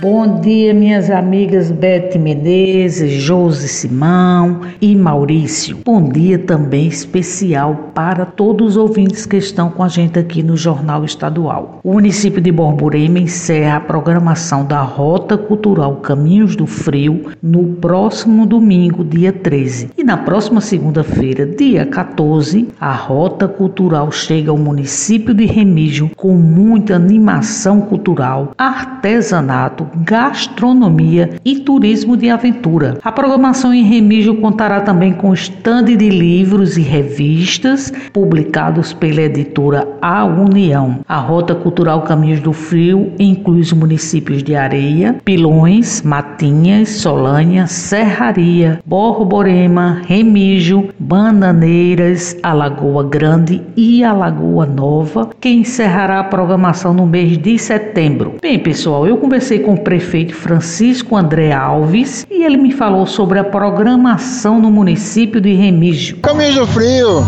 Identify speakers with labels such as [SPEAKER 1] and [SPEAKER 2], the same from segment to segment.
[SPEAKER 1] Bom dia, minhas amigas Bete Menezes, Josi Simão e Maurício. Bom dia também especial para todos os ouvintes que estão com a gente aqui no Jornal Estadual. O município de Borborema encerra a programação da Rota Cultural Caminhos do Frio no próximo domingo, dia 13. E na próxima segunda-feira, dia 14, a Rota Cultural chega ao município de Remígio com muita animação cultural, artesanato, gastronomia e turismo de aventura. A programação em Remígio contará também com estande de livros e revistas publicados pela editora A União. A Rota Cultural Caminhos do Frio inclui os municípios de Areia, Pilões, Matinhas, Solânia, Serraria, Borborema, Remígio, Bananeiras, Alagoa Grande e Alagoa Nova, que encerrará a programação no mês de setembro. Bem, pessoal, eu conversei com prefeito Francisco André Alves e ele me falou sobre a programação no município de Remígio.
[SPEAKER 2] Caminho do Frio,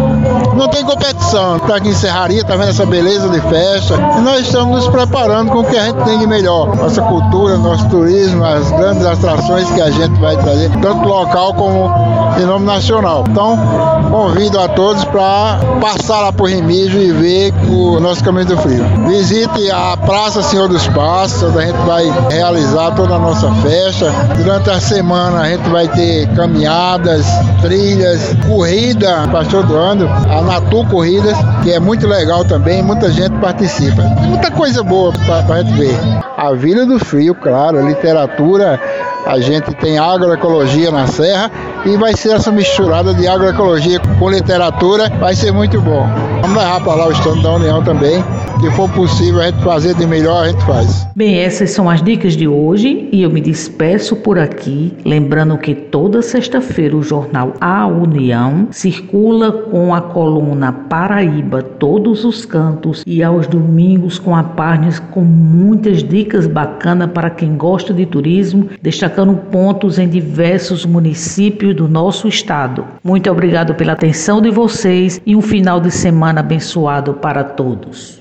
[SPEAKER 2] não tem competição. Está aqui em Serraria, tá vendo essa beleza de festa. E nós estamos nos preparando com o que a gente tem de melhor. Nossa cultura, nosso turismo, as grandes atrações que a gente vai trazer, tanto local como em nome nacional. Então, convido a todos para passar lá por Remígio e ver o nosso Caminho do Frio. Visite a Praça Senhor dos Passos, onde a gente vai realizar toda a nossa festa. Durante a semana a gente vai ter caminhadas, trilhas, corrida, pastor do ano, a Natu Corridas, que é muito legal também, muita gente participa. Muita coisa boa para a gente ver. A Vila do Frio, claro, a literatura, a gente tem agroecologia na Serra e vai ser essa misturada de agroecologia com literatura, vai ser muito bom. Vamos levar para lá o estando da União também, que for possível a gente fazer de melhor, a gente faz.
[SPEAKER 1] Bem, essas são as dicas de hoje e eu me despeço por aqui, lembrando que toda sexta-feira o jornal A União circula com a coluna Paraíba Todos os Cantos e aos domingos com a página com muitas dicas bacanas para quem gosta de turismo, destacando pontos em diversos municípios do nosso estado. Muito obrigado pela atenção de vocês e um final de semana abençoado para todos.